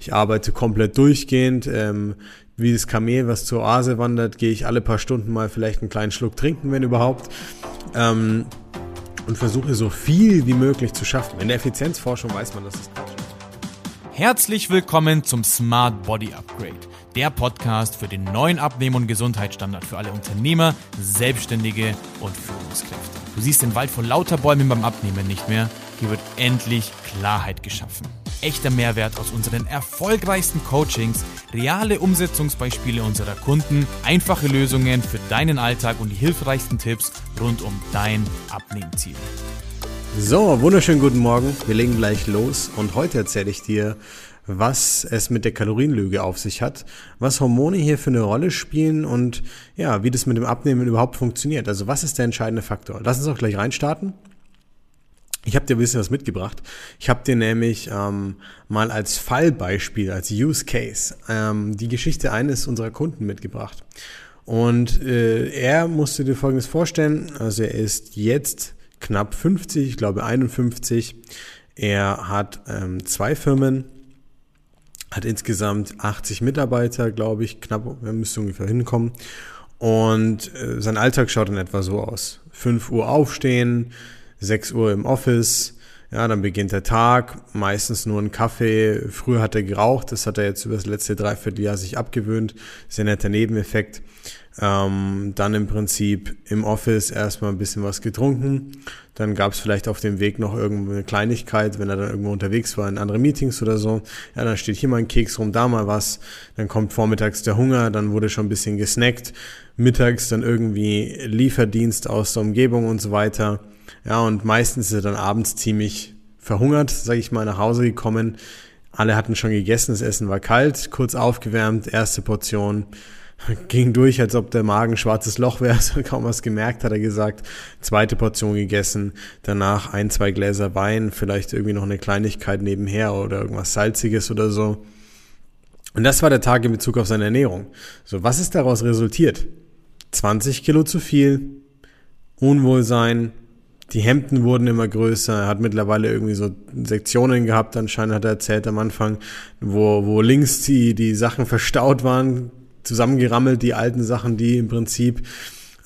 ich arbeite komplett durchgehend, ähm, wie das Kamel, was zur Oase wandert, gehe ich alle paar Stunden mal vielleicht einen kleinen Schluck trinken, wenn überhaupt. Ähm, und versuche so viel wie möglich zu schaffen. In der Effizienzforschung weiß man, dass das Quatsch ist. Herzlich willkommen zum Smart Body Upgrade, der Podcast für den neuen Abnehmen- und Gesundheitsstandard für alle Unternehmer, Selbstständige und Führungskräfte. Du siehst den Wald vor lauter Bäumen beim Abnehmen nicht mehr. Hier wird endlich Klarheit geschaffen. Echter Mehrwert aus unseren erfolgreichsten Coachings, reale Umsetzungsbeispiele unserer Kunden, einfache Lösungen für deinen Alltag und die hilfreichsten Tipps rund um dein Abnehmziel. So, wunderschönen guten Morgen. Wir legen gleich los und heute erzähle ich dir, was es mit der Kalorienlüge auf sich hat, was Hormone hier für eine Rolle spielen und ja, wie das mit dem Abnehmen überhaupt funktioniert. Also was ist der entscheidende Faktor? Lass uns auch gleich reinstarten. Ich habe dir ein bisschen was mitgebracht. Ich habe dir nämlich ähm, mal als Fallbeispiel, als Use Case, ähm, die Geschichte eines unserer Kunden mitgebracht. Und äh, er musste dir Folgendes vorstellen. Also er ist jetzt knapp 50, ich glaube 51. Er hat ähm, zwei Firmen, hat insgesamt 80 Mitarbeiter, glaube ich, knapp, er müsste ungefähr hinkommen. Und äh, sein Alltag schaut in etwa so aus. 5 Uhr aufstehen, 6 Uhr im Office, ja, dann beginnt der Tag, meistens nur ein Kaffee. Früher hat er geraucht, das hat er jetzt über das letzte Dreivierteljahr sich abgewöhnt. Sehr netter Nebeneffekt. Ähm, dann im Prinzip im Office erstmal ein bisschen was getrunken. Dann gab es vielleicht auf dem Weg noch irgendwo eine Kleinigkeit, wenn er dann irgendwo unterwegs war in andere Meetings oder so. Ja, dann steht hier mal ein Keks rum, da mal was. Dann kommt vormittags der Hunger, dann wurde schon ein bisschen gesnackt. Mittags dann irgendwie Lieferdienst aus der Umgebung und so weiter. Ja, und meistens ist er dann abends ziemlich verhungert, sage ich mal, nach Hause gekommen. Alle hatten schon gegessen, das Essen war kalt, kurz aufgewärmt, erste Portion ging durch, als ob der Magen schwarzes Loch wäre, so kaum was gemerkt, hat er gesagt. Zweite Portion gegessen, danach ein, zwei Gläser Wein, vielleicht irgendwie noch eine Kleinigkeit nebenher oder irgendwas Salziges oder so. Und das war der Tag in Bezug auf seine Ernährung. So, was ist daraus resultiert? 20 Kilo zu viel, Unwohlsein, die Hemden wurden immer größer. Er hat mittlerweile irgendwie so Sektionen gehabt, anscheinend hat er erzählt am Anfang, wo, wo links die, die Sachen verstaut waren, zusammengerammelt, die alten Sachen, die im Prinzip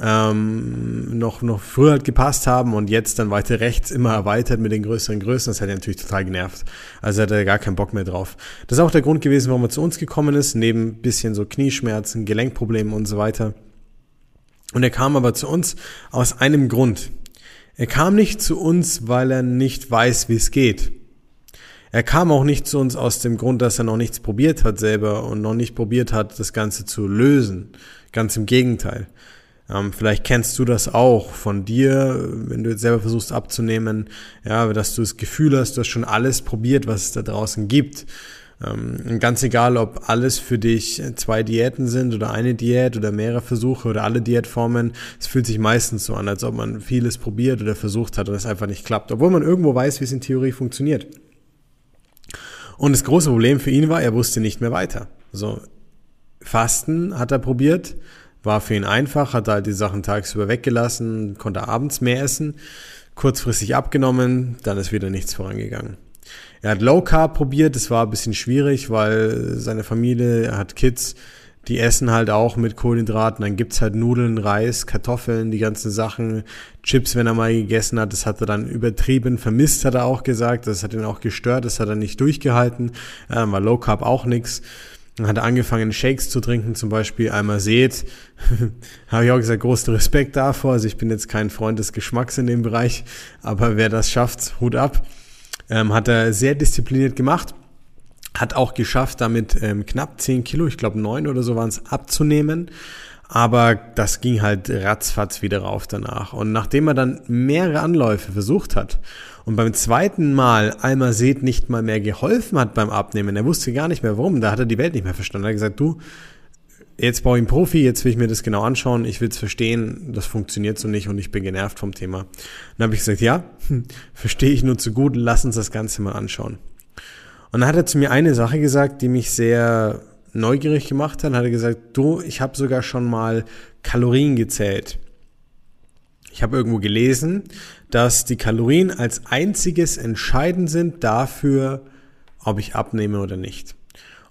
ähm, noch, noch früher halt gepasst haben und jetzt dann weiter rechts immer erweitert mit den größeren Größen. Das hat ihn natürlich total genervt. Also hat er gar keinen Bock mehr drauf. Das ist auch der Grund gewesen, warum er zu uns gekommen ist, neben bisschen so Knieschmerzen, Gelenkproblemen und so weiter. Und er kam aber zu uns aus einem Grund. Er kam nicht zu uns, weil er nicht weiß, wie es geht. Er kam auch nicht zu uns aus dem Grund, dass er noch nichts probiert hat selber und noch nicht probiert hat, das Ganze zu lösen. Ganz im Gegenteil. Ähm, vielleicht kennst du das auch von dir, wenn du jetzt selber versuchst abzunehmen, ja, dass du das Gefühl hast, du hast schon alles probiert, was es da draußen gibt. Ähm, ganz egal, ob alles für dich zwei Diäten sind oder eine Diät oder mehrere Versuche oder alle Diätformen, es fühlt sich meistens so an, als ob man vieles probiert oder versucht hat und es einfach nicht klappt, obwohl man irgendwo weiß, wie es in Theorie funktioniert. Und das große Problem für ihn war, er wusste nicht mehr weiter. So, Fasten hat er probiert, war für ihn einfach, hat halt die Sachen tagsüber weggelassen, konnte abends mehr essen, kurzfristig abgenommen, dann ist wieder nichts vorangegangen. Er hat Low Carb probiert, das war ein bisschen schwierig, weil seine Familie, hat Kids, die essen halt auch mit Kohlenhydraten. Dann gibt's halt Nudeln, Reis, Kartoffeln, die ganzen Sachen, Chips, wenn er mal gegessen hat. Das hat er dann übertrieben vermisst, hat er auch gesagt. Das hat ihn auch gestört, das hat er nicht durchgehalten. Ähm, war Low Carb auch nix. Dann hat er angefangen, Shakes zu trinken, zum Beispiel einmal seht. Habe ich auch gesagt, großen Respekt davor. Also ich bin jetzt kein Freund des Geschmacks in dem Bereich, aber wer das schafft, Hut ab. Ähm, hat er sehr diszipliniert gemacht. Hat auch geschafft, damit ähm, knapp 10 Kilo, ich glaube 9 oder so waren es, abzunehmen. Aber das ging halt ratzfatz wieder rauf danach. Und nachdem er dann mehrere Anläufe versucht hat und beim zweiten Mal Almased nicht mal mehr geholfen hat beim Abnehmen, er wusste gar nicht mehr warum, da hat er die Welt nicht mehr verstanden. Er hat gesagt, du, jetzt brauche ich einen Profi, jetzt will ich mir das genau anschauen, ich will es verstehen, das funktioniert so nicht und ich bin genervt vom Thema. Dann habe ich gesagt, ja, hm, verstehe ich nur zu gut, lass uns das Ganze mal anschauen. Und dann hat er zu mir eine Sache gesagt, die mich sehr neugierig gemacht hat. Dann hat er gesagt, du, ich habe sogar schon mal Kalorien gezählt. Ich habe irgendwo gelesen, dass die Kalorien als einziges entscheidend sind dafür, ob ich abnehme oder nicht.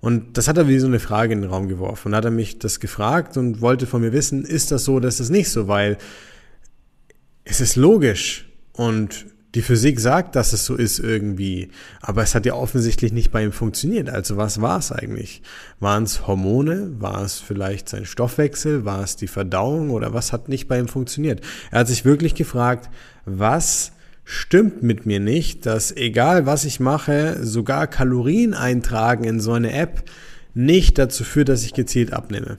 Und das hat er wie so eine Frage in den Raum geworfen. Und hat er mich das gefragt und wollte von mir wissen, ist das so, dass das nicht so, weil es ist logisch und die Physik sagt, dass es so ist irgendwie, aber es hat ja offensichtlich nicht bei ihm funktioniert. Also was war es eigentlich? Waren es Hormone? War es vielleicht sein Stoffwechsel? War es die Verdauung? Oder was hat nicht bei ihm funktioniert? Er hat sich wirklich gefragt, was stimmt mit mir nicht, dass egal was ich mache, sogar Kalorien eintragen in so eine App nicht dazu führt, dass ich gezielt abnehme.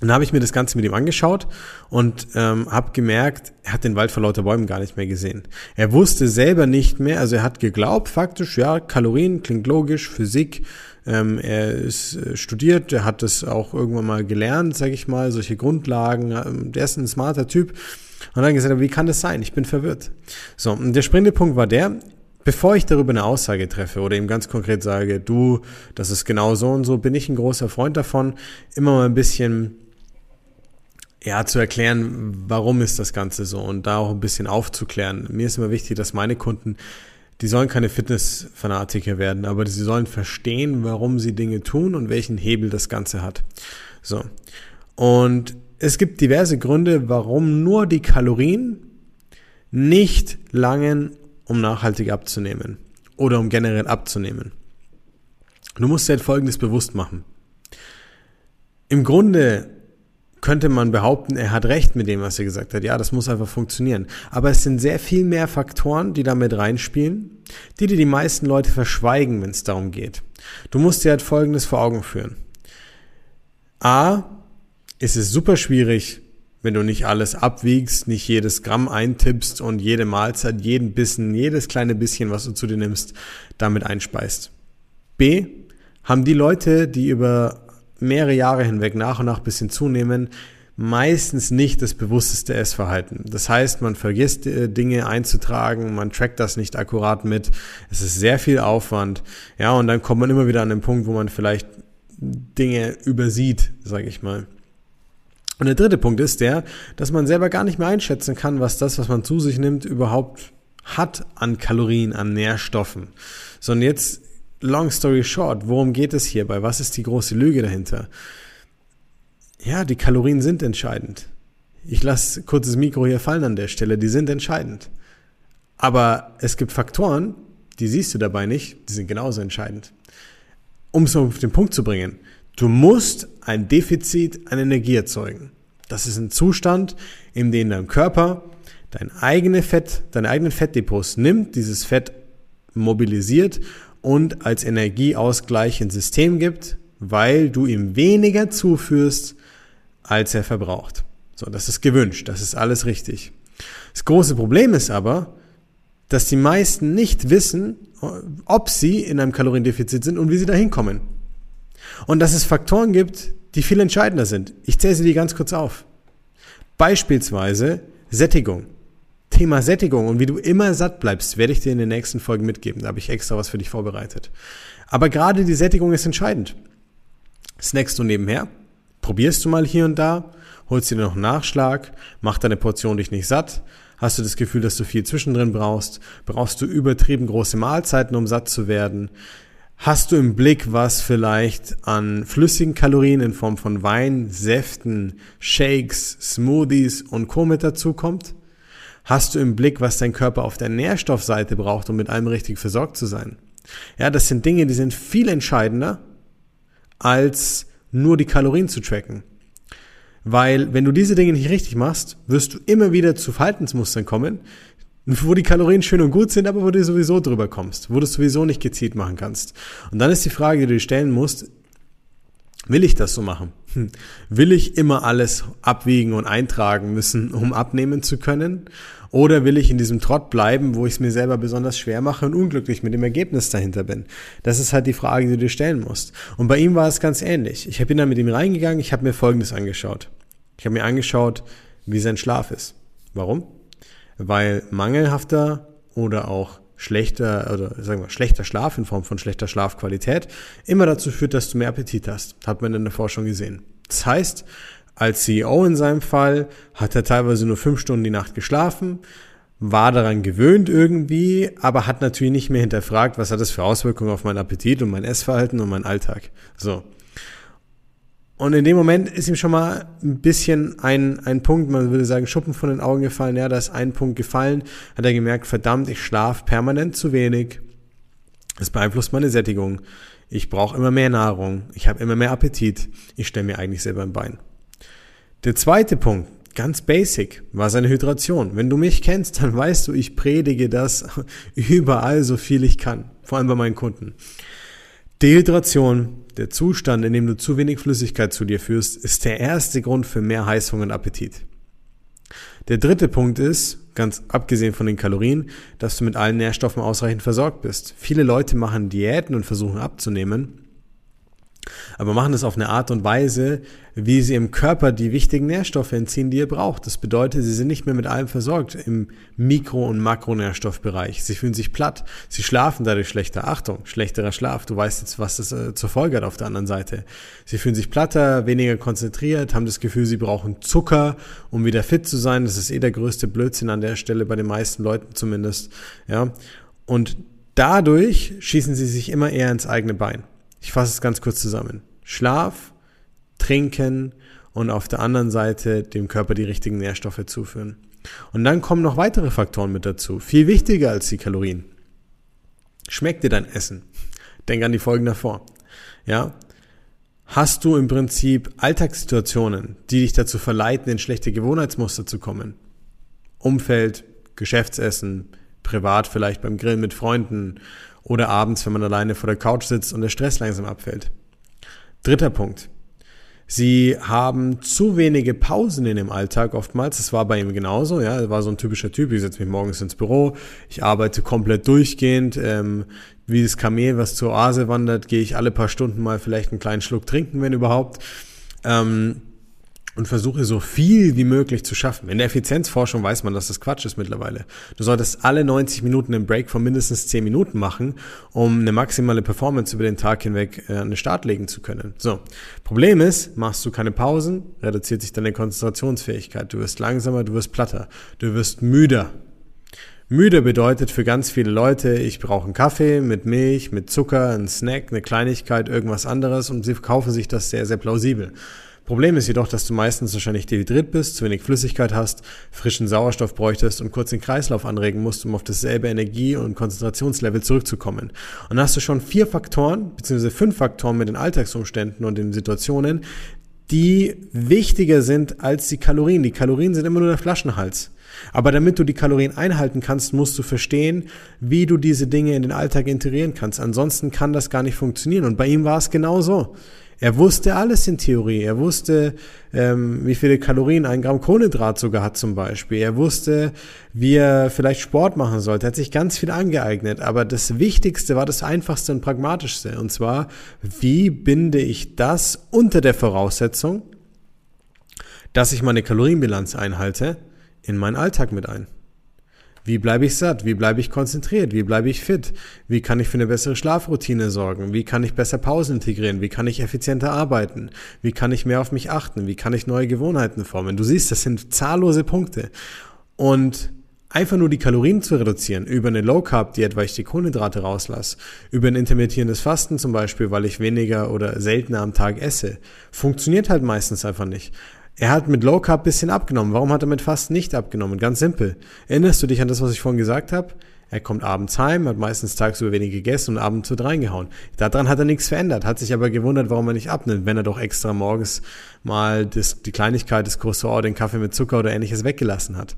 Dann habe ich mir das Ganze mit ihm angeschaut und ähm, habe gemerkt, er hat den Wald vor lauter Bäumen gar nicht mehr gesehen. Er wusste selber nicht mehr, also er hat geglaubt, faktisch, ja, Kalorien klingt logisch, Physik, ähm, er ist äh, studiert, er hat das auch irgendwann mal gelernt, sage ich mal, solche Grundlagen. Ähm, der ist ein smarter Typ. Und dann gesagt, wie kann das sein? Ich bin verwirrt. So, und der springende Punkt war der, bevor ich darüber eine Aussage treffe oder ihm ganz konkret sage, du, das ist genau so und so, bin ich ein großer Freund davon, immer mal ein bisschen ja, zu erklären, warum ist das Ganze so und da auch ein bisschen aufzuklären. Mir ist immer wichtig, dass meine Kunden, die sollen keine Fitness-Fanatiker werden, aber sie sollen verstehen, warum sie Dinge tun und welchen Hebel das Ganze hat. So. Und es gibt diverse Gründe, warum nur die Kalorien nicht langen, um nachhaltig abzunehmen oder um generell abzunehmen. Du musst dir halt Folgendes bewusst machen. Im Grunde könnte man behaupten, er hat recht mit dem, was er gesagt hat. Ja, das muss einfach funktionieren. Aber es sind sehr viel mehr Faktoren, die damit reinspielen, die dir die meisten Leute verschweigen, wenn es darum geht. Du musst dir halt Folgendes vor Augen führen. A, ist es super schwierig, wenn du nicht alles abwiegst, nicht jedes Gramm eintippst und jede Mahlzeit, jeden Bissen, jedes kleine bisschen, was du zu dir nimmst, damit einspeist. B, haben die Leute, die über mehrere Jahre hinweg nach und nach bisschen zunehmen, meistens nicht das bewussteste Essverhalten. Das heißt, man vergisst äh, Dinge einzutragen, man trackt das nicht akkurat mit. Es ist sehr viel Aufwand. Ja, und dann kommt man immer wieder an den Punkt, wo man vielleicht Dinge übersieht, sage ich mal. Und der dritte Punkt ist der, dass man selber gar nicht mehr einschätzen kann, was das, was man zu sich nimmt, überhaupt hat an Kalorien, an Nährstoffen. Sondern jetzt long story short, worum geht es hierbei? Was ist die große Lüge dahinter? Ja, die Kalorien sind entscheidend. Ich lasse kurzes Mikro hier fallen an der Stelle, die sind entscheidend. Aber es gibt Faktoren, die siehst du dabei nicht, die sind genauso entscheidend. Um es auf den Punkt zu bringen, du musst ein Defizit an Energie erzeugen. Das ist ein Zustand, in dem dein Körper dein eigene Fett, deine eigenen Fettdepots nimmt, dieses Fett mobilisiert und als Energieausgleich ins System gibt, weil du ihm weniger zuführst, als er verbraucht. So, das ist gewünscht, das ist alles richtig. Das große Problem ist aber, dass die meisten nicht wissen, ob sie in einem Kaloriendefizit sind und wie sie da hinkommen. Und dass es Faktoren gibt, die viel entscheidender sind. Ich zähle sie die ganz kurz auf. Beispielsweise Sättigung. Thema Sättigung und wie du immer satt bleibst, werde ich dir in den nächsten Folgen mitgeben. Da habe ich extra was für dich vorbereitet. Aber gerade die Sättigung ist entscheidend. Snackst du nebenher? Probierst du mal hier und da? Holst dir noch einen Nachschlag? Macht deine Portion dich nicht satt? Hast du das Gefühl, dass du viel zwischendrin brauchst? Brauchst du übertrieben große Mahlzeiten, um satt zu werden? Hast du im Blick, was vielleicht an flüssigen Kalorien in Form von Wein, Säften, Shakes, Smoothies und Co. mit dazu kommt? Hast du im Blick, was dein Körper auf der Nährstoffseite braucht, um mit allem richtig versorgt zu sein? Ja, das sind Dinge, die sind viel entscheidender, als nur die Kalorien zu tracken. Weil wenn du diese Dinge nicht richtig machst, wirst du immer wieder zu Verhaltensmustern kommen, wo die Kalorien schön und gut sind, aber wo du sowieso drüber kommst, wo du es sowieso nicht gezielt machen kannst. Und dann ist die Frage, die du dir stellen musst, will ich das so machen? Hm. Will ich immer alles abwiegen und eintragen müssen, um abnehmen zu können? Oder will ich in diesem Trott bleiben, wo ich es mir selber besonders schwer mache und unglücklich mit dem Ergebnis dahinter bin? Das ist halt die Frage, die du dir stellen musst. Und bei ihm war es ganz ähnlich. Ich bin dann mit ihm reingegangen, ich habe mir Folgendes angeschaut. Ich habe mir angeschaut, wie sein Schlaf ist. Warum? Weil mangelhafter oder auch schlechter oder sagen wir schlechter Schlaf in Form von schlechter Schlafqualität immer dazu führt, dass du mehr Appetit hast. Hat man in der Forschung gesehen. Das heißt, als CEO in seinem Fall hat er teilweise nur fünf Stunden die Nacht geschlafen, war daran gewöhnt irgendwie, aber hat natürlich nicht mehr hinterfragt, was hat das für Auswirkungen auf meinen Appetit und mein Essverhalten und meinen Alltag. So. Und in dem Moment ist ihm schon mal ein bisschen ein, ein Punkt, man würde sagen, Schuppen von den Augen gefallen. Ja, da ist ein Punkt gefallen. Hat er gemerkt, verdammt, ich schlafe permanent zu wenig. Das beeinflusst meine Sättigung. Ich brauche immer mehr Nahrung. Ich habe immer mehr Appetit. Ich stelle mir eigentlich selber ein Bein. Der zweite Punkt, ganz basic, war seine Hydration. Wenn du mich kennst, dann weißt du, ich predige das überall so viel ich kann. Vor allem bei meinen Kunden. Dehydration der Zustand, in dem du zu wenig Flüssigkeit zu dir führst, ist der erste Grund für mehr Heißhunger und Appetit. Der dritte Punkt ist, ganz abgesehen von den Kalorien, dass du mit allen Nährstoffen ausreichend versorgt bist. Viele Leute machen Diäten und versuchen abzunehmen, aber machen es auf eine Art und Weise, wie sie im Körper die wichtigen Nährstoffe entziehen, die ihr braucht. Das bedeutet, sie sind nicht mehr mit allem versorgt im Mikro- und Makronährstoffbereich. Sie fühlen sich platt, sie schlafen dadurch schlechter. Achtung, schlechterer Schlaf. Du weißt jetzt, was das äh, zur Folge hat auf der anderen Seite. Sie fühlen sich platter, weniger konzentriert, haben das Gefühl, sie brauchen Zucker, um wieder fit zu sein. Das ist eh der größte Blödsinn an der Stelle, bei den meisten Leuten zumindest. Ja. Und dadurch schießen sie sich immer eher ins eigene Bein. Ich fasse es ganz kurz zusammen. Schlaf, Trinken und auf der anderen Seite dem Körper die richtigen Nährstoffe zuführen. Und dann kommen noch weitere Faktoren mit dazu. Viel wichtiger als die Kalorien. Schmeckt dir dein Essen? Denk an die Folgen davor. Ja? Hast du im Prinzip Alltagssituationen, die dich dazu verleiten, in schlechte Gewohnheitsmuster zu kommen? Umfeld, Geschäftsessen, privat vielleicht beim Grillen mit Freunden oder abends, wenn man alleine vor der Couch sitzt und der Stress langsam abfällt. Dritter Punkt. Sie haben zu wenige Pausen in dem Alltag oftmals. Das war bei ihm genauso. Ja, er war so ein typischer Typ. Ich setze mich morgens ins Büro, ich arbeite komplett durchgehend. Ähm, wie das Kamel, was zur Oase wandert, gehe ich alle paar Stunden mal vielleicht einen kleinen Schluck trinken, wenn überhaupt. Ähm, und versuche so viel wie möglich zu schaffen. In der Effizienzforschung weiß man, dass das Quatsch ist mittlerweile. Du solltest alle 90 Minuten einen Break von mindestens 10 Minuten machen, um eine maximale Performance über den Tag hinweg äh, an den Start legen zu können. So. Problem ist, machst du keine Pausen, reduziert sich deine Konzentrationsfähigkeit. Du wirst langsamer, du wirst platter, du wirst müder. Müde bedeutet für ganz viele Leute, ich brauche einen Kaffee mit Milch, mit Zucker, einen Snack, eine Kleinigkeit, irgendwas anderes und sie kaufen sich das sehr, sehr plausibel. Problem ist jedoch, dass du meistens wahrscheinlich dehydriert bist, zu wenig Flüssigkeit hast, frischen Sauerstoff bräuchtest und kurz den Kreislauf anregen musst, um auf dasselbe Energie- und Konzentrationslevel zurückzukommen. Und dann hast du schon vier Faktoren, beziehungsweise fünf Faktoren mit den Alltagsumständen und den Situationen, die wichtiger sind als die Kalorien. Die Kalorien sind immer nur der Flaschenhals. Aber damit du die Kalorien einhalten kannst, musst du verstehen, wie du diese Dinge in den Alltag integrieren kannst. Ansonsten kann das gar nicht funktionieren. Und bei ihm war es genau so. Er wusste alles in Theorie. Er wusste, ähm, wie viele Kalorien ein Gramm Kohlenhydrat sogar hat zum Beispiel. Er wusste, wie er vielleicht Sport machen sollte. Er hat sich ganz viel angeeignet. Aber das Wichtigste war das Einfachste und Pragmatischste. Und zwar, wie binde ich das unter der Voraussetzung, dass ich meine Kalorienbilanz einhalte, in meinen Alltag mit ein? Wie bleibe ich satt? Wie bleibe ich konzentriert? Wie bleibe ich fit? Wie kann ich für eine bessere Schlafroutine sorgen? Wie kann ich besser Pausen integrieren? Wie kann ich effizienter arbeiten? Wie kann ich mehr auf mich achten? Wie kann ich neue Gewohnheiten formen? Du siehst, das sind zahllose Punkte. Und einfach nur die Kalorien zu reduzieren über eine Low Carb Diät, weil ich die Kohlenhydrate rauslasse, über ein intermittierendes Fasten zum Beispiel, weil ich weniger oder seltener am Tag esse, funktioniert halt meistens einfach nicht. Er hat mit Low Carb bisschen abgenommen. Warum hat er mit Fasten nicht abgenommen? Ganz simpel. Erinnerst du dich an das, was ich vorhin gesagt habe? Er kommt abends heim, hat meistens tagsüber wenig gegessen und abends wird reingehauen. Daran hat er nichts verändert, hat sich aber gewundert, warum er nicht abnimmt, wenn er doch extra morgens mal das, die Kleinigkeit des Croissant, den Kaffee mit Zucker oder ähnliches weggelassen hat.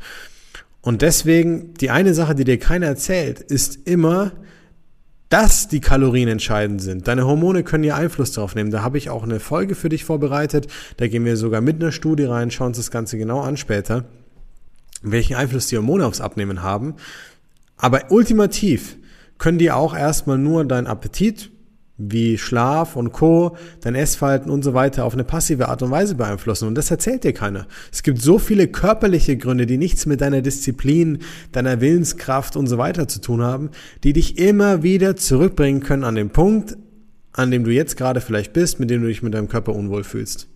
Und deswegen, die eine Sache, die dir keiner erzählt, ist immer, dass die Kalorien entscheidend sind. Deine Hormone können ja Einfluss darauf nehmen. Da habe ich auch eine Folge für dich vorbereitet. Da gehen wir sogar mit einer Studie rein, schauen uns das Ganze genau an später, welchen Einfluss die Hormone aufs Abnehmen haben. Aber ultimativ können die auch erstmal nur deinen Appetit, wie Schlaf und Co., dein Essverhalten und so weiter auf eine passive Art und Weise beeinflussen. Und das erzählt dir keiner. Es gibt so viele körperliche Gründe, die nichts mit deiner Disziplin, deiner Willenskraft und so weiter zu tun haben, die dich immer wieder zurückbringen können an den Punkt, an dem du jetzt gerade vielleicht bist, mit dem du dich mit deinem Körper unwohl fühlst.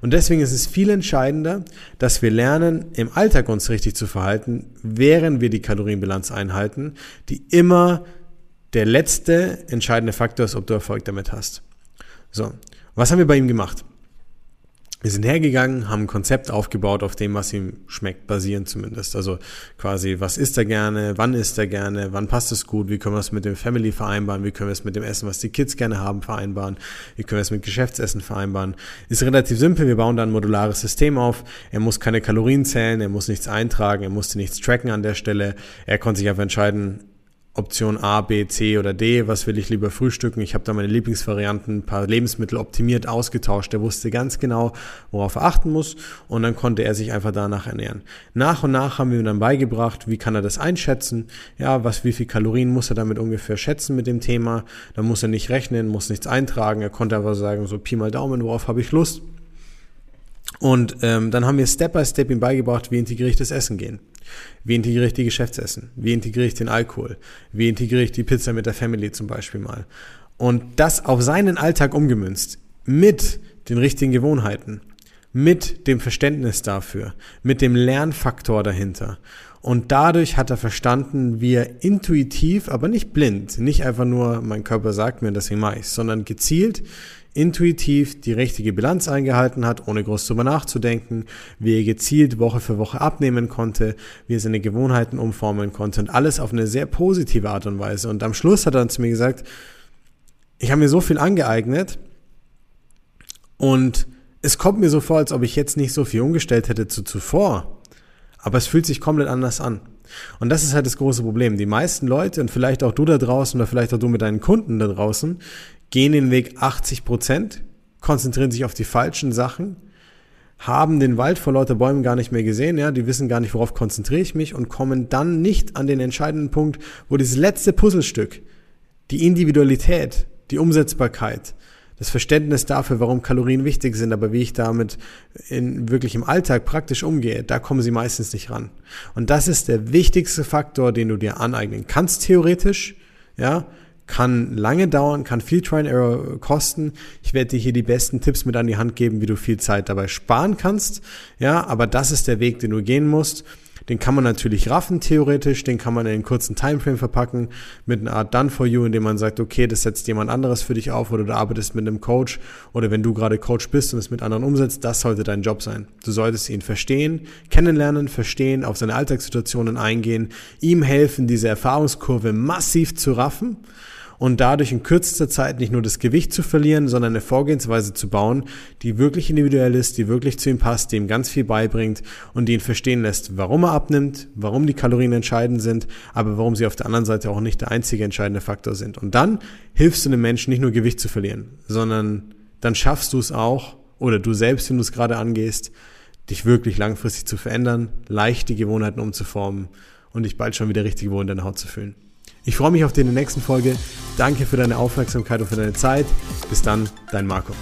Und deswegen ist es viel entscheidender, dass wir lernen, im Alltag uns richtig zu verhalten, während wir die Kalorienbilanz einhalten, die immer der letzte entscheidende Faktor ist, ob du Erfolg damit hast. So, was haben wir bei ihm gemacht? Wir sind hergegangen, haben ein Konzept aufgebaut, auf dem, was ihm schmeckt, basierend zumindest. Also quasi, was isst er gerne, wann isst er gerne, wann passt es gut, wie können wir es mit dem Family vereinbaren, wie können wir es mit dem Essen, was die Kids gerne haben, vereinbaren, wie können wir es mit Geschäftsessen vereinbaren. Ist relativ simpel, wir bauen da ein modulares System auf. Er muss keine Kalorien zählen, er muss nichts eintragen, er musste nichts tracken an der Stelle. Er konnte sich einfach entscheiden, Option A, B, C oder D, was will ich lieber frühstücken. Ich habe da meine Lieblingsvarianten, ein paar Lebensmittel optimiert ausgetauscht. Er wusste ganz genau, worauf er achten muss und dann konnte er sich einfach danach ernähren. Nach und nach haben wir ihm dann beigebracht, wie kann er das einschätzen, ja, was, wie viel Kalorien muss er damit ungefähr schätzen mit dem Thema. Da muss er nicht rechnen, muss nichts eintragen. Er konnte einfach sagen, so Pi mal Daumen, worauf habe ich Lust. Und ähm, dann haben wir Step by Step ihm beigebracht, wie integriere ich das Essen gehen. Wie integriere ich die Geschäftsessen? Wie integriere ich den Alkohol? Wie integriere ich die Pizza mit der Family zum Beispiel mal? Und das auf seinen Alltag umgemünzt, mit den richtigen Gewohnheiten, mit dem Verständnis dafür, mit dem Lernfaktor dahinter. Und dadurch hat er verstanden, wie er intuitiv, aber nicht blind, nicht einfach nur, mein Körper sagt mir, deswegen mache ich sondern gezielt intuitiv die richtige Bilanz eingehalten hat, ohne groß drüber nachzudenken, wie er gezielt Woche für Woche abnehmen konnte, wie er seine Gewohnheiten umformen konnte und alles auf eine sehr positive Art und Weise. Und am Schluss hat er dann zu mir gesagt, ich habe mir so viel angeeignet und es kommt mir so vor, als ob ich jetzt nicht so viel umgestellt hätte zu zuvor. Aber es fühlt sich komplett anders an. Und das ist halt das große Problem. Die meisten Leute und vielleicht auch du da draußen oder vielleicht auch du mit deinen Kunden da draußen gehen den Weg 80 Prozent, konzentrieren sich auf die falschen Sachen, haben den Wald vor lauter Bäumen gar nicht mehr gesehen, ja, die wissen gar nicht, worauf konzentriere ich mich und kommen dann nicht an den entscheidenden Punkt, wo dieses letzte Puzzlestück, die Individualität, die Umsetzbarkeit, das Verständnis dafür, warum Kalorien wichtig sind, aber wie ich damit in, wirklich im Alltag praktisch umgehe, da kommen sie meistens nicht ran. Und das ist der wichtigste Faktor, den du dir aneignen kannst, theoretisch, ja, kann lange dauern, kann viel Try and Error kosten. Ich werde dir hier die besten Tipps mit an die Hand geben, wie du viel Zeit dabei sparen kannst. Ja, aber das ist der Weg, den du gehen musst. Den kann man natürlich raffen, theoretisch. Den kann man in einen kurzen Timeframe verpacken mit einer Art Done for You, indem man sagt, okay, das setzt jemand anderes für dich auf oder du arbeitest mit einem Coach oder wenn du gerade Coach bist und es mit anderen umsetzt, das sollte dein Job sein. Du solltest ihn verstehen, kennenlernen, verstehen, auf seine Alltagssituationen eingehen, ihm helfen, diese Erfahrungskurve massiv zu raffen und dadurch in kürzester Zeit nicht nur das Gewicht zu verlieren, sondern eine Vorgehensweise zu bauen, die wirklich individuell ist, die wirklich zu ihm passt, die ihm ganz viel beibringt und die ihn verstehen lässt, warum er abnimmt, warum die Kalorien entscheidend sind, aber warum sie auf der anderen Seite auch nicht der einzige entscheidende Faktor sind. Und dann hilfst du einem Menschen nicht nur Gewicht zu verlieren, sondern dann schaffst du es auch, oder du selbst, wenn du es gerade angehst, dich wirklich langfristig zu verändern, leicht die Gewohnheiten umzuformen und dich bald schon wieder richtig wohl in deiner Haut zu fühlen. Ich freue mich auf dich in der nächsten Folge. Danke für deine Aufmerksamkeit und für deine Zeit. Bis dann, dein Marco.